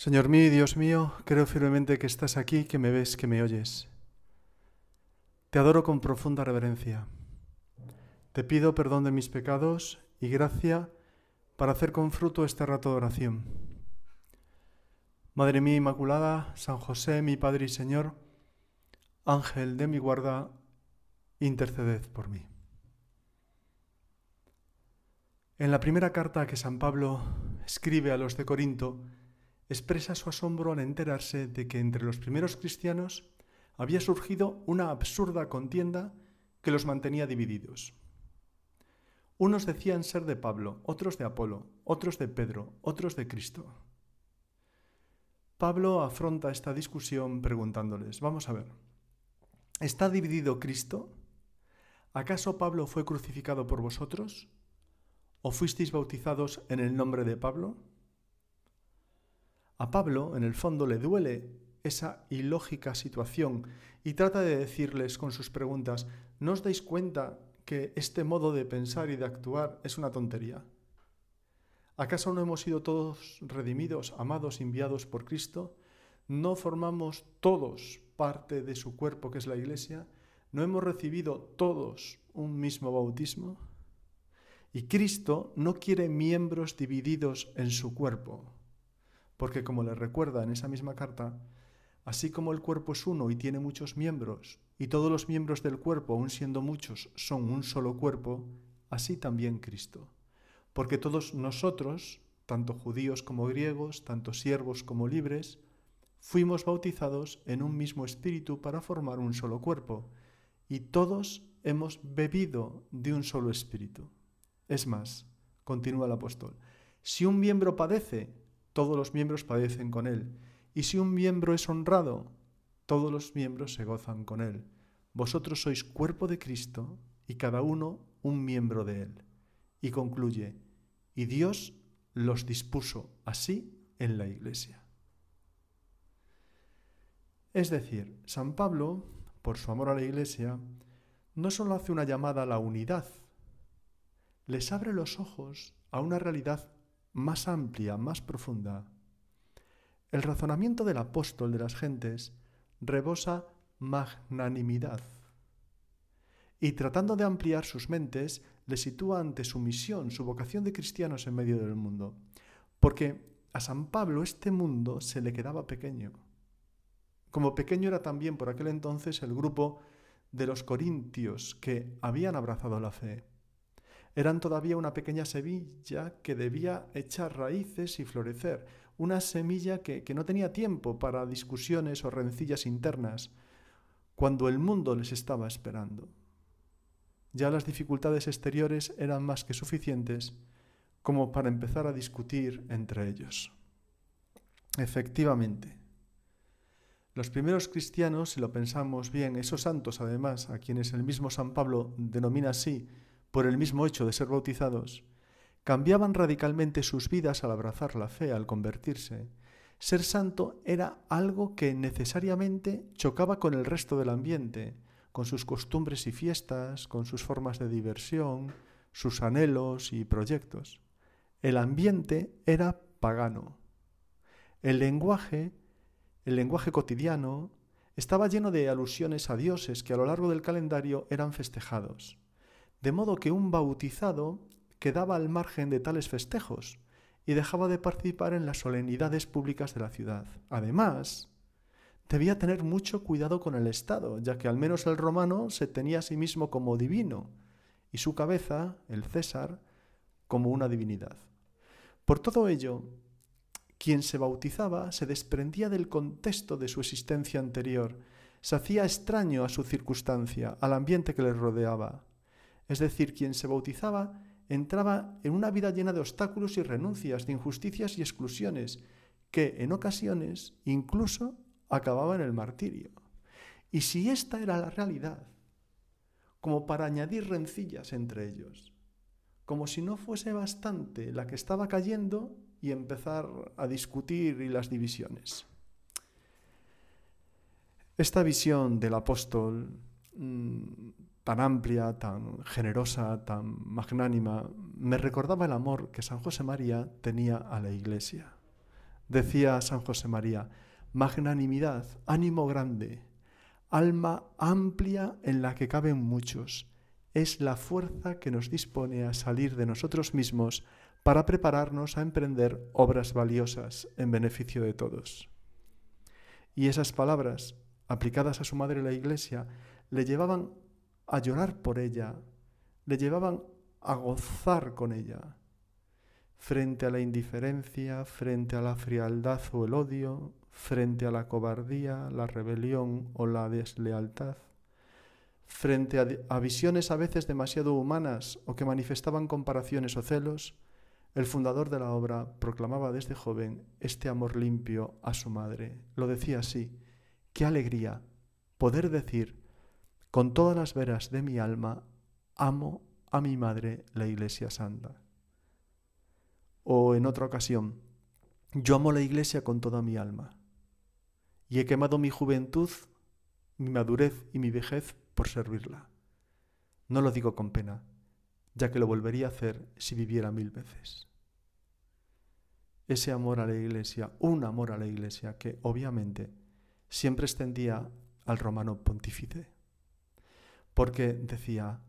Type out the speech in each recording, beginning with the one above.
Señor mío y Dios mío, creo firmemente que estás aquí, que me ves, que me oyes. Te adoro con profunda reverencia. Te pido perdón de mis pecados y gracia para hacer con fruto este rato de oración. Madre mía Inmaculada, San José, mi Padre y Señor, Ángel de mi guarda, interceded por mí. En la primera carta que San Pablo escribe a los de Corinto, expresa su asombro al enterarse de que entre los primeros cristianos había surgido una absurda contienda que los mantenía divididos. Unos decían ser de Pablo, otros de Apolo, otros de Pedro, otros de Cristo. Pablo afronta esta discusión preguntándoles, vamos a ver, ¿está dividido Cristo? ¿Acaso Pablo fue crucificado por vosotros? ¿O fuisteis bautizados en el nombre de Pablo? A Pablo, en el fondo, le duele esa ilógica situación y trata de decirles con sus preguntas, ¿no os dais cuenta que este modo de pensar y de actuar es una tontería? ¿Acaso no hemos sido todos redimidos, amados, enviados por Cristo? ¿No formamos todos parte de su cuerpo que es la Iglesia? ¿No hemos recibido todos un mismo bautismo? Y Cristo no quiere miembros divididos en su cuerpo, porque como le recuerda en esa misma carta, Así como el cuerpo es uno y tiene muchos miembros, y todos los miembros del cuerpo, aun siendo muchos, son un solo cuerpo, así también Cristo. Porque todos nosotros, tanto judíos como griegos, tanto siervos como libres, fuimos bautizados en un mismo espíritu para formar un solo cuerpo, y todos hemos bebido de un solo espíritu. Es más, continúa el apóstol, si un miembro padece, todos los miembros padecen con él y si un miembro es honrado, todos los miembros se gozan con él. Vosotros sois cuerpo de Cristo y cada uno un miembro de él. Y concluye, y Dios los dispuso así en la iglesia. Es decir, San Pablo, por su amor a la iglesia, no solo hace una llamada a la unidad, les abre los ojos a una realidad más amplia, más profunda, el razonamiento del apóstol de las gentes rebosa magnanimidad y tratando de ampliar sus mentes, le sitúa ante su misión, su vocación de cristianos en medio del mundo. Porque a San Pablo este mundo se le quedaba pequeño. Como pequeño era también por aquel entonces el grupo de los corintios que habían abrazado la fe. Eran todavía una pequeña semilla que debía echar raíces y florecer, una semilla que, no tenía tiempo para discusiones o rencillas internas, cuando el mundo les estaba esperando. Ya las dificultades exteriores eran más que suficientes como para empezar a discutir entre ellos. Efectivamente, los primeros cristianos, si lo pensamos bien, esos santos además, a quienes el mismo San Pablo denomina así por el mismo hecho de ser bautizados, cambiaban radicalmente sus vidas al abrazar la fe, al convertirse. Ser santo era algo que necesariamente chocaba con el resto del ambiente, con sus costumbres y fiestas, con sus formas de diversión, sus anhelos y proyectos. El ambiente era pagano. El lenguaje, el lenguaje cotidiano, estaba lleno de alusiones a dioses que a lo largo del calendario eran festejados. De modo que un bautizado quedaba al margen de tales festejos y dejaba de participar en las solemnidades públicas de la ciudad. Además, debía tener mucho cuidado con el Estado, ya que al menos el romano se tenía a sí mismo como divino y su cabeza, el César, como una divinidad. Por todo ello, quien se bautizaba se desprendía del contexto de su existencia anterior, se hacía extraño a su circunstancia, al ambiente que le rodeaba. Es decir, quien se bautizaba entraba en una vida llena de obstáculos y renuncias, de injusticias y exclusiones, que en ocasiones incluso acababa en el martirio. Y si esta era la realidad, como para añadir rencillas entre ellos, como si no fuese bastante la que estaba cayendo y empezar a discutir y las divisiones. Esta visión del apóstol mm, tan amplia, tan generosa, tan magnánima, me recordaba el amor que San José María tenía a la Iglesia. Decía San José María, magnanimidad, ánimo grande, alma amplia en la que caben muchos, es la fuerza que nos dispone a salir de nosotros mismos para prepararnos a emprender obras valiosas en beneficio de todos. Y esas palabras, aplicadas a su madre la Iglesia, le llevaban a llorar por ella, le llevaban a gozar con ella, frente a la indiferencia, frente a la frialdad o el odio, frente a la cobardía, la rebelión o la deslealtad, frente a, visiones a veces demasiado humanas o que manifestaban comparaciones o celos, el fundador de la obra proclamaba desde joven este amor limpio a su madre. Lo decía así, qué alegría poder decir con todas las veras de mi alma, amo a mi madre, la Iglesia Santa. O en otra ocasión, yo amo la Iglesia con toda mi alma y he quemado mi juventud, mi madurez y mi vejez por servirla. No lo digo con pena, ya que lo volvería a hacer si viviera mil veces. Ese amor a la Iglesia, un amor a la Iglesia que obviamente siempre extendía al romano pontífice, porque decía,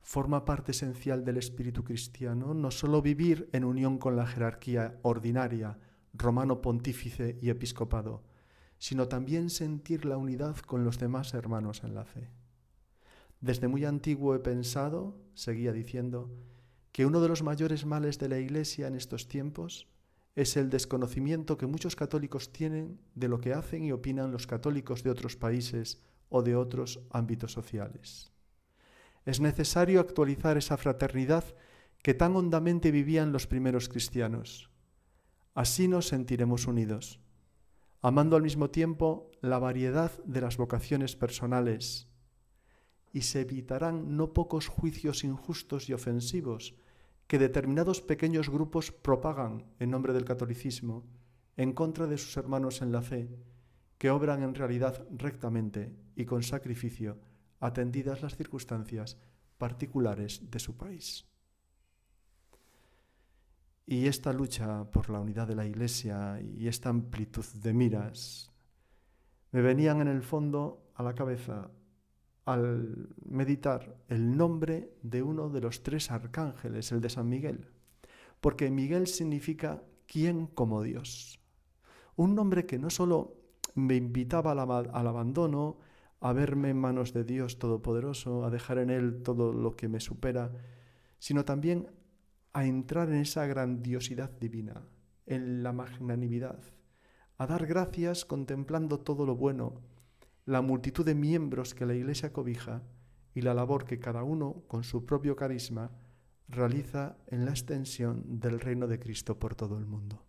forma parte esencial del espíritu cristiano no solo vivir en unión con la jerarquía ordinaria, romano pontífice y episcopado, sino también sentir la unidad con los demás hermanos en la fe. Desde muy antiguo he pensado, seguía diciendo, que uno de los mayores males de la Iglesia en estos tiempos es el desconocimiento que muchos católicos tienen de lo que hacen y opinan los católicos de otros países o de otros ámbitos sociales. Es necesario actualizar esa fraternidad que tan hondamente vivían los primeros cristianos. Así nos sentiremos unidos, amando al mismo tiempo la variedad de las vocaciones personales, y se evitarán no pocos juicios injustos y ofensivos que determinados pequeños grupos propagan en nombre del catolicismo en contra de sus hermanos en la fe, que obran en realidad rectamente y con sacrificio atendidas las circunstancias particulares de su país. Y esta lucha por la unidad de la Iglesia y esta amplitud de miras me venían en el fondo a la cabeza al meditar el nombre de uno de los tres arcángeles, el de San Miguel, porque Miguel significa quién como Dios. Un nombre que no solo me invitaba al, abandono, a verme en manos de Dios Todopoderoso, a dejar en Él todo lo que me supera, sino también a entrar en esa grandiosidad divina, en la magnanimidad, a dar gracias contemplando todo lo bueno, la multitud de miembros que la Iglesia cobija y la labor que cada uno, con su propio carisma, realiza en la extensión del reino de Cristo por todo el mundo.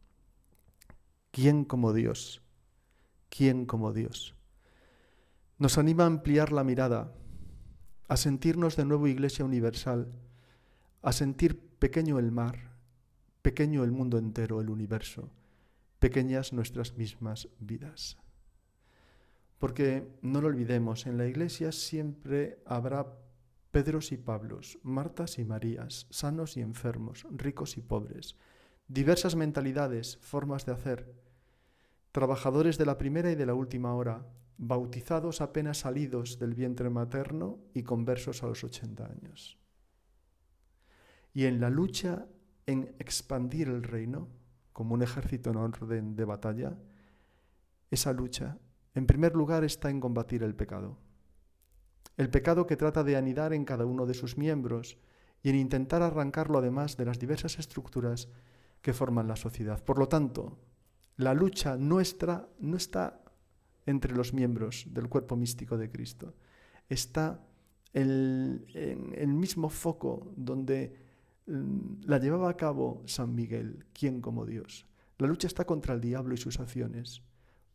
¿Quién como Dios? ¿Quién como Dios? Nos anima a ampliar la mirada, a sentirnos de nuevo Iglesia Universal, a sentir pequeño el mar, pequeño el mundo entero, el universo, pequeñas nuestras mismas vidas. Porque no lo olvidemos, en la Iglesia siempre habrá Pedros y Pablos, Martas y Marías, sanos y enfermos, ricos y pobres, diversas mentalidades, formas de hacer, trabajadores de la primera y de la última hora, bautizados apenas salidos del vientre materno y conversos a los 80 años. Y en la lucha en expandir el reino, como un ejército en orden de batalla, esa lucha, en primer lugar, está en combatir el pecado. El pecado que trata de anidar en cada uno de sus miembros y en intentar arrancarlo además de las diversas estructuras que forman la sociedad. Por lo tanto, la lucha nuestra no está entre los miembros del cuerpo místico de Cristo. Está en el mismo foco donde mm, la llevaba a cabo San Miguel, quien como Dios. La lucha está contra el diablo y sus acciones,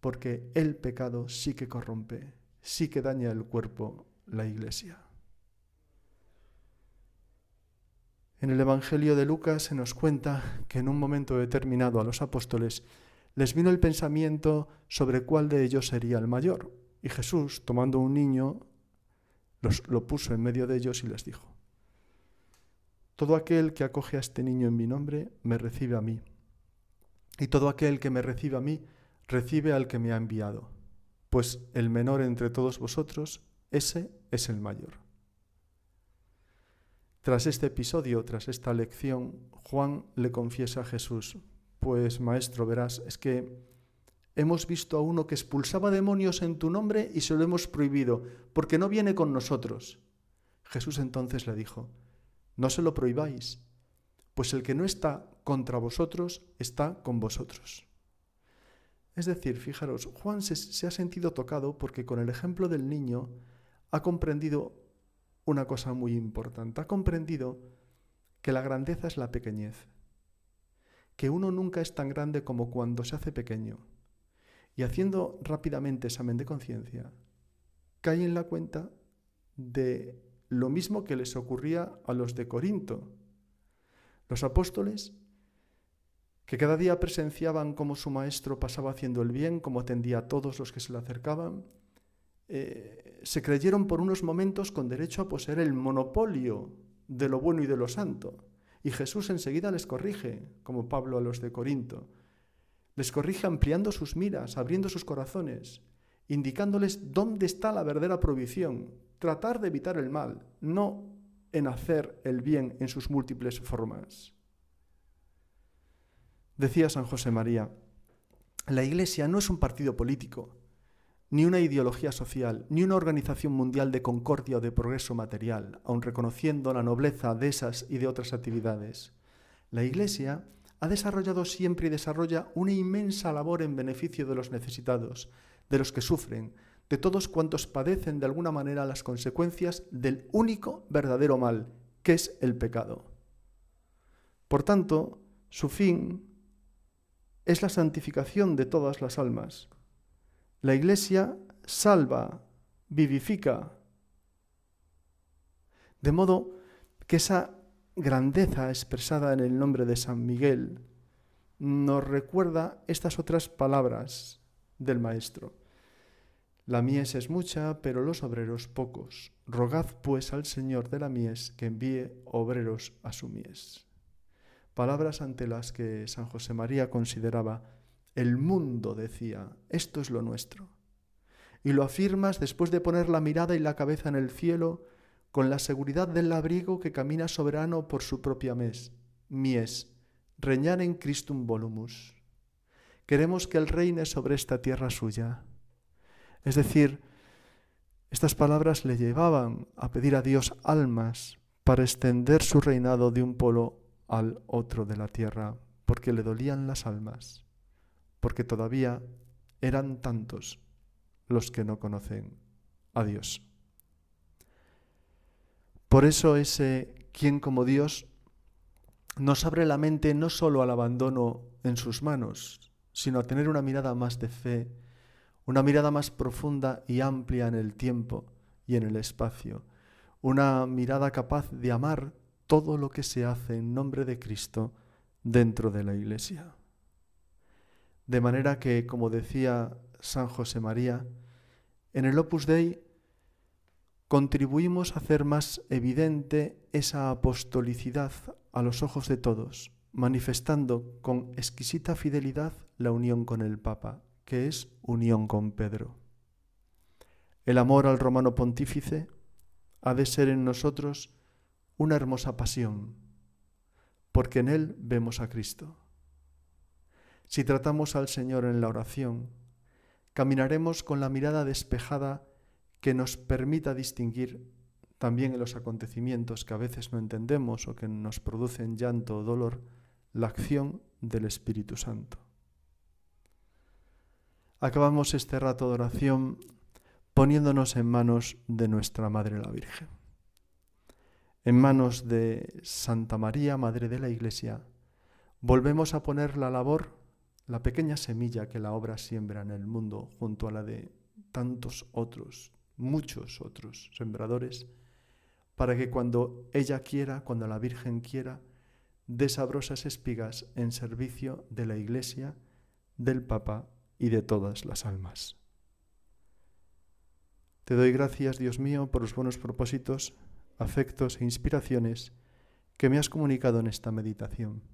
porque el pecado sí que corrompe, sí que daña el cuerpo, la iglesia. En el Evangelio de Lucas se nos cuenta que en un momento determinado a los apóstoles les vino el pensamiento sobre cuál de ellos sería el mayor. Y Jesús, tomando un niño, lo puso en medio de ellos y les dijo, Todo aquel que acoge a este niño en mi nombre, me recibe a mí. Y todo aquel que me recibe a mí, recibe al que me ha enviado. Pues el menor entre todos vosotros, ese es el mayor. Tras este episodio, tras esta lección, Juan le confiesa a Jesús, pues maestro, verás, es que hemos visto a uno que expulsaba demonios en tu nombre y se lo hemos prohibido, porque no viene con nosotros. Jesús entonces le dijo, no se lo prohibáis, pues el que no está contra vosotros está con vosotros. Es decir, fijaros, Juan se, ha sentido tocado porque con el ejemplo del niño ha comprendido una cosa muy importante. Ha comprendido que la grandeza es la pequeñez, que uno nunca es tan grande como cuando se hace pequeño. Y haciendo rápidamente examen de conciencia, cae en la cuenta de lo mismo que les ocurría a los de Corinto. Los apóstoles, que cada día presenciaban cómo su maestro pasaba haciendo el bien, cómo atendía a todos los que se le acercaban, eh, se creyeron por unos momentos con derecho a poseer el monopolio de lo bueno y de lo santo. Y Jesús enseguida les corrige, como Pablo a los de Corinto. Les corrige ampliando sus miras, abriendo sus corazones, indicándoles dónde está la verdadera provisión, tratar de evitar el mal, no en hacer el bien en sus múltiples formas. Decía San José María, la Iglesia no es un partido político, ni una ideología social, ni una organización mundial de concordia o de progreso material, aun reconociendo la nobleza de esas y de otras actividades. La Iglesia ha desarrollado siempre y desarrolla una inmensa labor en beneficio de los necesitados, de los que sufren, de todos cuantos padecen de alguna manera las consecuencias del único verdadero mal, que es el pecado. Por tanto, su fin es la santificación de todas las almas. La Iglesia salva, vivifica, de modo que esa grandeza expresada en el nombre de San Miguel nos recuerda estas otras palabras del Maestro. La mies es mucha, pero los obreros pocos. Rogad pues al Señor de la mies que envíe obreros a su mies. Palabras ante las que San José María consideraba, el mundo decía, esto es lo nuestro. Y lo afirmas después de poner la mirada y la cabeza en el cielo con la seguridad del labriego que camina soberano por su propia mes, mies, reñar en Christum volumus. Queremos que Él reine sobre esta tierra suya es decir, estas palabras le llevaban a pedir a Dios almas para extender su reinado de un polo al otro de la tierra, porque le dolían las almas, porque todavía eran tantos los que no conocen a Dios. Por eso ese quien como Dios nos abre la mente no solo al abandono en sus manos, sino a tener una mirada más de fe una mirada más profunda y amplia en el tiempo y en el espacio, una mirada capaz de amar todo lo que se hace en nombre de Cristo dentro de la Iglesia. De manera que, como decía San José María, en el Opus Dei contribuimos a hacer más evidente esa apostolicidad a los ojos de todos, manifestando con exquisita fidelidad la unión con el Papa que es unión con Pedro. El amor al romano pontífice ha de ser en nosotros una hermosa pasión, porque en él vemos a Cristo. Si tratamos al Señor en la oración, caminaremos con la mirada despejada que nos permita distinguir también en los acontecimientos que a veces no entendemos o que nos producen llanto o dolor, la acción del Espíritu Santo. Acabamos este rato de oración poniéndonos en manos de nuestra Madre la Virgen, en manos de Santa María, Madre de la Iglesia. Volvemos a poner la labor, la pequeña semilla que la obra siembra en el mundo junto a la de tantos otros, muchos otros sembradores, para que cuando ella quiera, cuando la Virgen quiera, dé sabrosas espigas en servicio de la Iglesia, del Papa y de todas las almas. Te doy gracias, Dios mío, por los buenos propósitos, afectos e inspiraciones que me has comunicado en esta meditación.